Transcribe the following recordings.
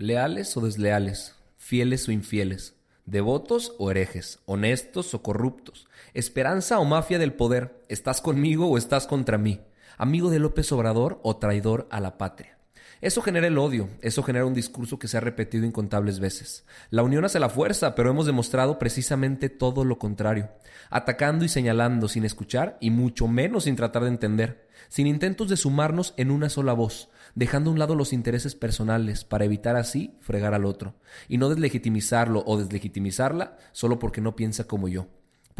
Leales o desleales, fieles o infieles, devotos o herejes, honestos o corruptos, esperanza o mafia del poder, estás conmigo o estás contra mí, amigo de López Obrador o traidor a la patria. Eso genera el odio, eso genera un discurso que se ha repetido incontables veces. La unión hace la fuerza, pero hemos demostrado precisamente todo lo contrario, atacando y señalando sin escuchar y mucho menos sin tratar de entender, sin intentos de sumarnos en una sola voz, dejando a un lado los intereses personales para evitar así fregar al otro, y no deslegitimizarlo o deslegitimizarla solo porque no piensa como yo.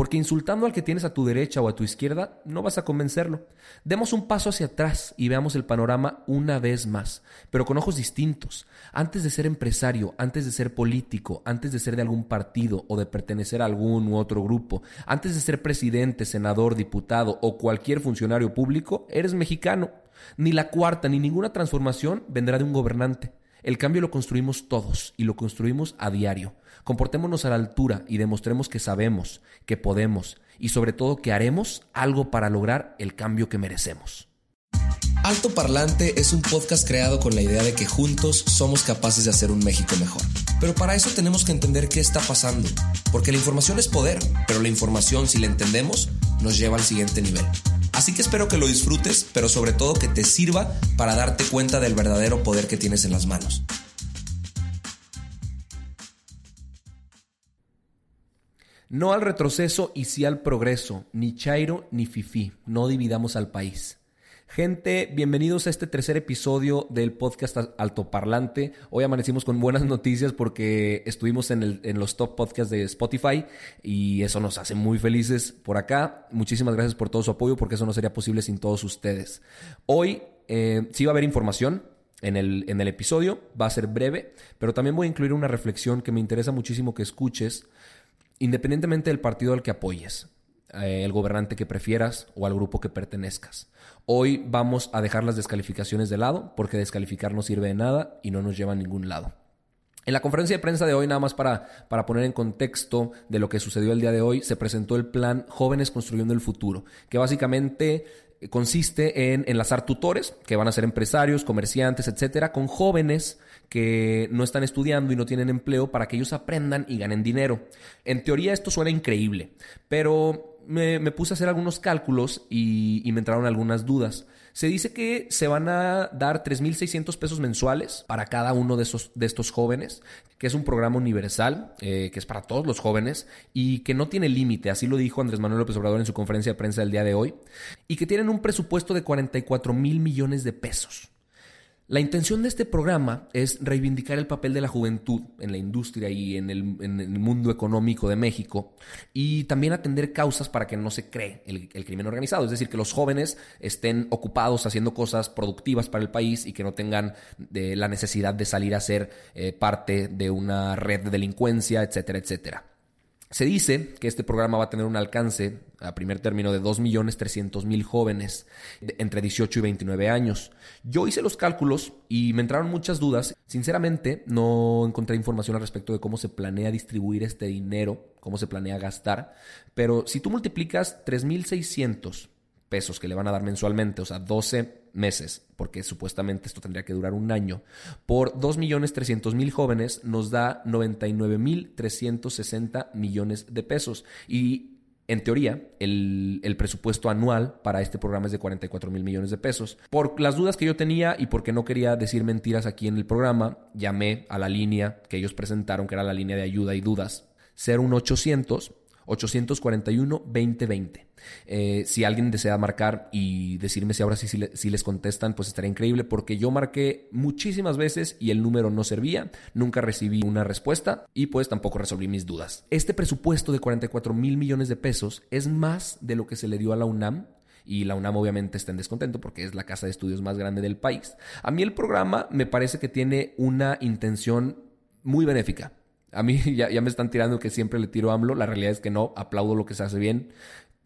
Porque insultando al que tienes a tu derecha o a tu izquierda no vas a convencerlo. Demos un paso hacia atrás y veamos el panorama una vez más, pero con ojos distintos. Antes de ser empresario, antes de ser político, antes de ser de algún partido o de pertenecer a algún u otro grupo, antes de ser presidente, senador, diputado o cualquier funcionario público, eres mexicano. Ni la cuarta ni ninguna transformación vendrá de un gobernante. El cambio lo construimos todos y lo construimos a diario. Comportémonos a la altura y demostremos que sabemos, que podemos y sobre todo que haremos algo para lograr el cambio que merecemos. Alto Parlante es un podcast creado con la idea de que juntos somos capaces de hacer un México mejor. Pero para eso tenemos que entender qué está pasando, porque la información es poder, pero la información si la entendemos nos lleva al siguiente nivel. Así que espero que lo disfrutes, pero sobre todo que te sirva para darte cuenta del verdadero poder que tienes en las manos. No al retroceso y sí al progreso, ni chairo ni fifí, no dividamos al país. Gente, bienvenidos a este tercer episodio del podcast Altoparlante. Hoy amanecimos con buenas noticias porque estuvimos en, los top podcasts de Spotify y eso nos hace muy felices por acá. Muchísimas gracias por todo su apoyo porque eso no sería posible sin todos ustedes. Hoy eh, sí va a haber información, en el, episodio. Va a ser breve, pero también voy a incluir una reflexión que me interesa muchísimo que escuches, independientemente del partido al que apoyes, eh, el gobernante que prefieras o al grupo que pertenezcas. Hoy vamos a dejar las descalificaciones de lado porque descalificar no sirve de nada y no nos lleva a ningún lado. En la conferencia de prensa de hoy, nada más para, para poner en contexto de lo que sucedió el día de hoy, se presentó el plan Jóvenes Construyendo el Futuro, que básicamente consiste en enlazar tutores, que van a ser empresarios, comerciantes, etcétera, con jóvenes que no están estudiando y no tienen empleo para que ellos aprendan y ganen dinero. En teoría esto suena increíble, pero me, me puse a hacer algunos cálculos y, y me entraron algunas dudas. Se dice que se van a dar 3.600 pesos mensuales para cada uno de, esos, de estos jóvenes, que es un programa universal, eh, que es para todos los jóvenes y que no tiene límite, así lo dijo Andrés Manuel López Obrador en su conferencia de prensa del día de hoy, y que tienen un presupuesto de 44 mil millones de pesos. La intención de este programa es reivindicar el papel de la juventud en la industria y en el, en el mundo económico de México y también atender causas para que no se cree el, crimen organizado, es decir, que los jóvenes estén ocupados haciendo cosas productivas para el país y que no tengan de la necesidad de salir a ser eh, parte de una red de delincuencia, etcétera, etcétera. Se dice que este programa va a tener un alcance a primer término de 2.300.000 jóvenes entre 18 y 29 años. Yo hice los cálculos y me entraron muchas dudas. Sinceramente, no encontré información al respecto de cómo se planea distribuir este dinero, cómo se planea gastar. Pero si tú multiplicas 3.600 pesos que le van a dar mensualmente, o sea, 12 meses, porque supuestamente esto tendría que durar un año, por 2.300.000 jóvenes nos da 99.360 millones de pesos. Y en teoría, el, el, presupuesto anual para este programa es de 44 mil millones de pesos. Por las dudas que yo tenía y porque no quería decir mentiras aquí en el programa, llamé a la línea que ellos presentaron, que era la línea de ayuda y dudas, 01800 841-2020. Eh, si alguien desea marcar y decirme si ahora sí si, si, les contestan, pues estaría increíble porque yo marqué muchísimas veces y el número no servía, nunca recibí una respuesta y pues tampoco resolví mis dudas. Este presupuesto de 44 mil millones de pesos es más de lo que se le dio a la UNAM y la UNAM obviamente está en descontento porque es la casa de estudios más grande del país. A mí el programa me parece que tiene una intención muy benéfica. A mí ya, ya me están tirando que siempre le tiro a AMLO, la realidad es que no, aplaudo lo que se hace bien,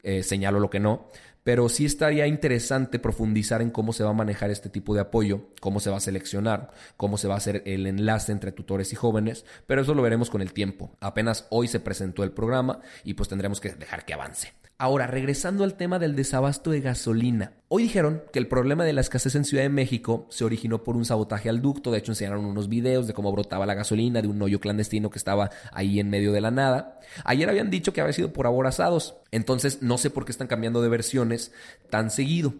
eh, señalo lo que no, pero sí estaría interesante profundizar en cómo se va a manejar este tipo de apoyo, cómo se va a seleccionar, cómo se va a hacer el enlace entre tutores y jóvenes, pero eso lo veremos con el tiempo. Apenas hoy se presentó el programa y pues tendremos que dejar que avance. Ahora, regresando al tema del desabasto de gasolina. Hoy dijeron que el problema de la escasez en Ciudad de México se originó por un sabotaje al ducto. De hecho, enseñaron unos videos de cómo brotaba la gasolina de un hoyo clandestino que estaba ahí en medio de la nada. Ayer habían dicho que había sido por aborazados. Entonces, no sé por qué están cambiando de versiones tan seguido.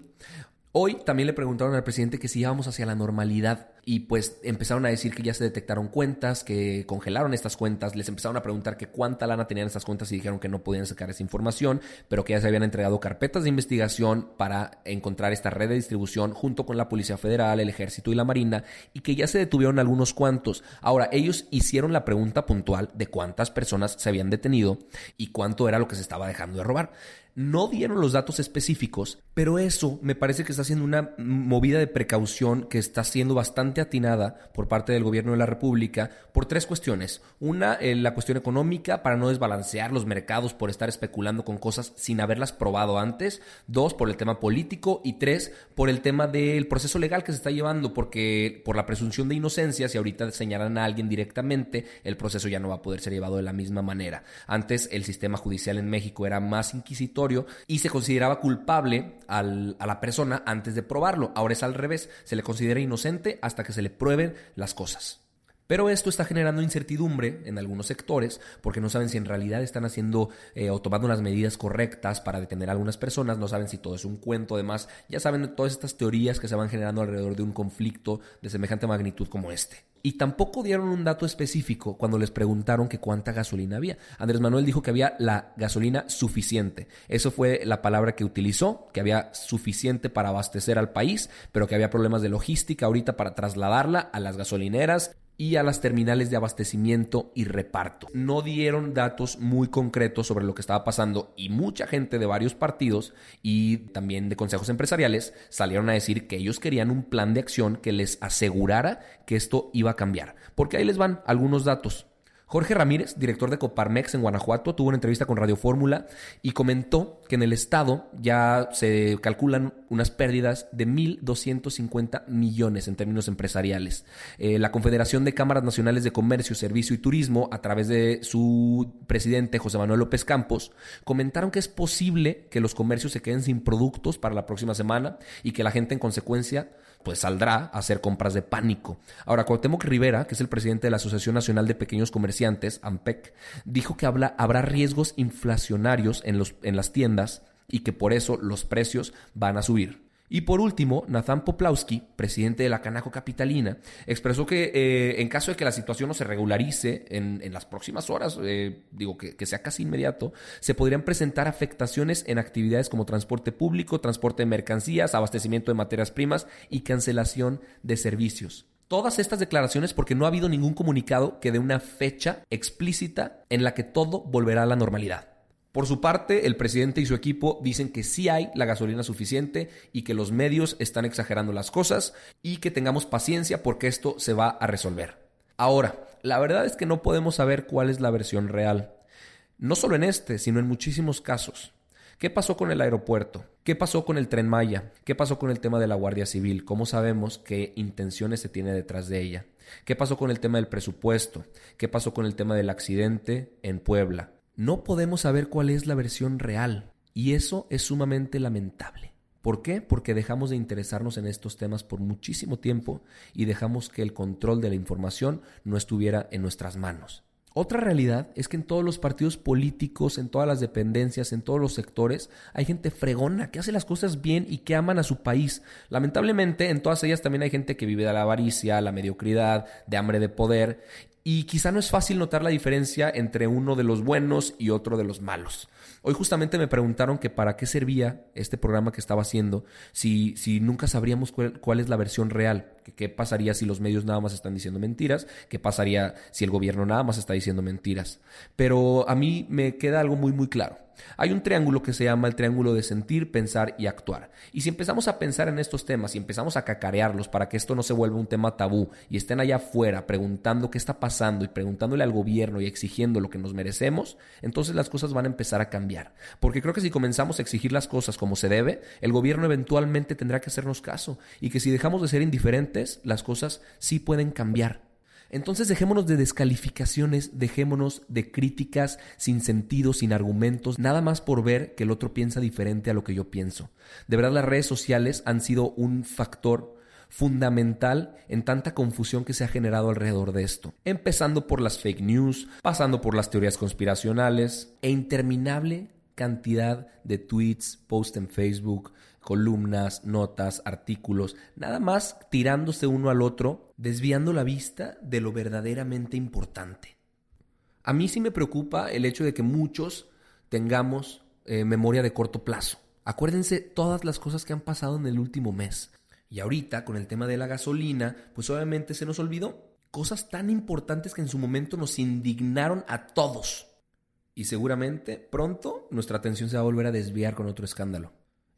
Hoy también le preguntaron al presidente que si íbamos hacia la normalidad y pues empezaron a decir que ya se detectaron cuentas, que congelaron estas cuentas, les empezaron a preguntar que cuánta lana tenían estas cuentas y dijeron que no podían sacar esa información, pero que ya se habían entregado carpetas de investigación para encontrar esta red de distribución junto con la Policía Federal, el Ejército y la Marina y que ya se detuvieron algunos cuantos. Ahora, ellos hicieron la pregunta puntual de cuántas personas se habían detenido y cuánto era lo que se estaba dejando de robar. No dieron los datos específicos, pero eso me parece que está siendo una movida de precaución que está siendo bastante atinada por parte del gobierno de la República por tres cuestiones. Una, eh, la cuestión económica para no desbalancear los mercados por estar especulando con cosas sin haberlas probado antes. Dos, por el tema político. Y tres, por el tema del proceso legal que se está llevando, porque por la presunción de inocencia, si ahorita señalan a alguien directamente, el proceso ya no va a poder ser llevado de la misma manera. Antes el sistema judicial en México era más inquisitorio y se consideraba culpable a la persona antes de probarlo. Ahora es al revés, se le considera inocente hasta que se le prueben las cosas. Pero esto está generando incertidumbre en algunos sectores porque no saben si en realidad están haciendo eh, o tomando las medidas correctas para detener a algunas personas, no saben si todo es un cuento, además ya saben todas estas teorías que se van generando alrededor de un conflicto de semejante magnitud como este. Y tampoco dieron un dato específico cuando les preguntaron cuánta gasolina había. Andrés Manuel dijo que había la gasolina suficiente. Eso fue la palabra que utilizó, que había suficiente para abastecer al país, pero que había problemas de logística ahorita para trasladarla a las gasolineras y a las terminales de abastecimiento y reparto. No dieron datos muy concretos sobre lo que estaba pasando y mucha gente de varios partidos y también de consejos empresariales salieron a decir que ellos querían un plan de acción que les asegurara que esto iba a cambiar. Porque ahí les van algunos datos. Jorge Ramírez, director de Coparmex en Guanajuato, tuvo una entrevista con Radio Fórmula y comentó que en el estado ya se calculan unas pérdidas de 1.250 millones en términos empresariales. Eh, la Confederación de Cámaras Nacionales de Comercio, Servicio y Turismo, a través de su presidente José Manuel López Campos, comentaron que es posible que los comercios se queden sin productos para la próxima semana y que la gente en consecuencia pues saldrá a hacer compras de pánico. Ahora, Cuauhtémoc Rivera, que es el presidente de la Asociación Nacional de Pequeños Comerciantes, AMPEC, dijo que habrá riesgos inflacionarios en, los, en las tiendas y que por eso los precios van a subir. Y por último, Nathan Poplawski, presidente de la Canaco Capitalina, expresó que eh, en caso de que la situación no se regularice en, las próximas horas, eh, digo que, que, sea casi inmediato, se podrían presentar afectaciones en actividades como transporte público, transporte de mercancías, abastecimiento de materias primas y cancelación de servicios. Todas estas declaraciones porque no ha habido ningún comunicado que dé una fecha explícita en la que todo volverá a la normalidad. Por su parte, el presidente y su equipo dicen que sí hay la gasolina suficiente y que los medios están exagerando las cosas y que tengamos paciencia porque esto se va a resolver. Ahora, la verdad es que no podemos saber cuál es la versión real. No solo en este, sino en muchísimos casos. ¿Qué pasó con el aeropuerto? ¿Qué pasó con el tren Maya? ¿Qué pasó con el tema de la Guardia Civil? ¿Cómo sabemos qué intenciones se tiene detrás de ella? ¿Qué pasó con el tema del presupuesto? ¿Qué pasó con el tema del accidente en Puebla? No podemos saber cuál es la versión real y eso es sumamente lamentable. ¿Por qué? Porque dejamos de interesarnos en estos temas por muchísimo tiempo y dejamos que el control de la información no estuviera en nuestras manos. Otra realidad es que en todos los partidos políticos, en todas las dependencias, en todos los sectores, hay gente fregona que hace las cosas bien y que aman a su país. Lamentablemente, en todas ellas también hay gente que vive de la avaricia, la mediocridad, de hambre de poder y quizá no es fácil notar la diferencia entre uno de los buenos y otro de los malos. Hoy justamente me preguntaron que para qué servía este programa que estaba haciendo si, si nunca sabríamos cuál, es la versión real, qué pasaría si los medios nada más están diciendo mentiras, qué pasaría si el gobierno nada más está diciendo mentiras. Pero a mí me queda algo muy muy claro. Hay un triángulo que se llama el triángulo de sentir, pensar y actuar. Y si empezamos a pensar en estos temas y empezamos a cacarearlos para que esto no se vuelva un tema tabú y estén allá afuera preguntando qué está pasando y preguntándole al gobierno y exigiendo lo que nos merecemos, entonces las cosas van a empezar a cambiar. Porque creo que si comenzamos a exigir las cosas como se debe, el gobierno eventualmente tendrá que hacernos caso y que si dejamos de ser indiferentes, las cosas sí pueden cambiar. Entonces dejémonos de descalificaciones, dejémonos de críticas sin sentido, sin argumentos, nada más por ver que el otro piensa diferente a lo que yo pienso. De verdad las redes sociales han sido un factor fundamental en tanta confusión que se ha generado alrededor de esto. Empezando por las fake news, pasando por las teorías conspiracionales e interminable cantidad de tweets, posts en Facebook, columnas, notas, artículos, nada más tirándose uno al otro, desviando la vista de lo verdaderamente importante. A mí sí me preocupa el hecho de que muchos tengamos eh, memoria de corto plazo. Acuérdense todas las cosas que han pasado en el último mes. Y ahorita, con el tema de la gasolina, pues obviamente se nos olvidó cosas tan importantes que en su momento nos indignaron a todos. Y seguramente pronto nuestra atención se va a volver a desviar con otro escándalo.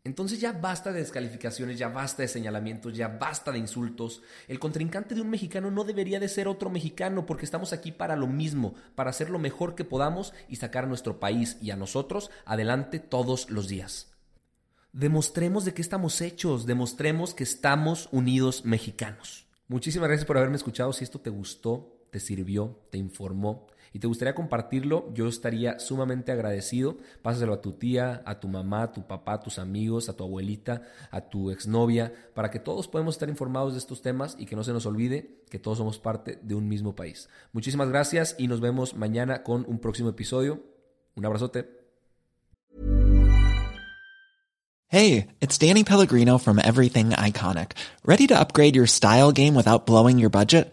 Entonces ya basta de descalificaciones, ya basta de señalamientos, ya basta de insultos. El contrincante de un mexicano no debería de ser otro mexicano porque estamos aquí para lo mismo, para hacer lo mejor que podamos y sacar a nuestro país y a nosotros adelante todos los días. Demostremos de qué estamos hechos, demostremos que estamos unidos mexicanos. Muchísimas gracias por haberme escuchado. Si esto te gustó, te sirvió, te informó, y te gustaría compartirlo, yo estaría sumamente agradecido. Pásaselo a tu tía, a tu mamá, a tu papá, a tus amigos, a tu abuelita, a tu exnovia, para que todos podamos estar informados de estos temas y que no se nos olvide que todos somos parte de un mismo país. Muchísimas gracias y nos vemos mañana con un próximo episodio. Un abrazote. Hey, it's Danny Pellegrino from Everything Iconic. ¿Ready to upgrade your style game without blowing your budget?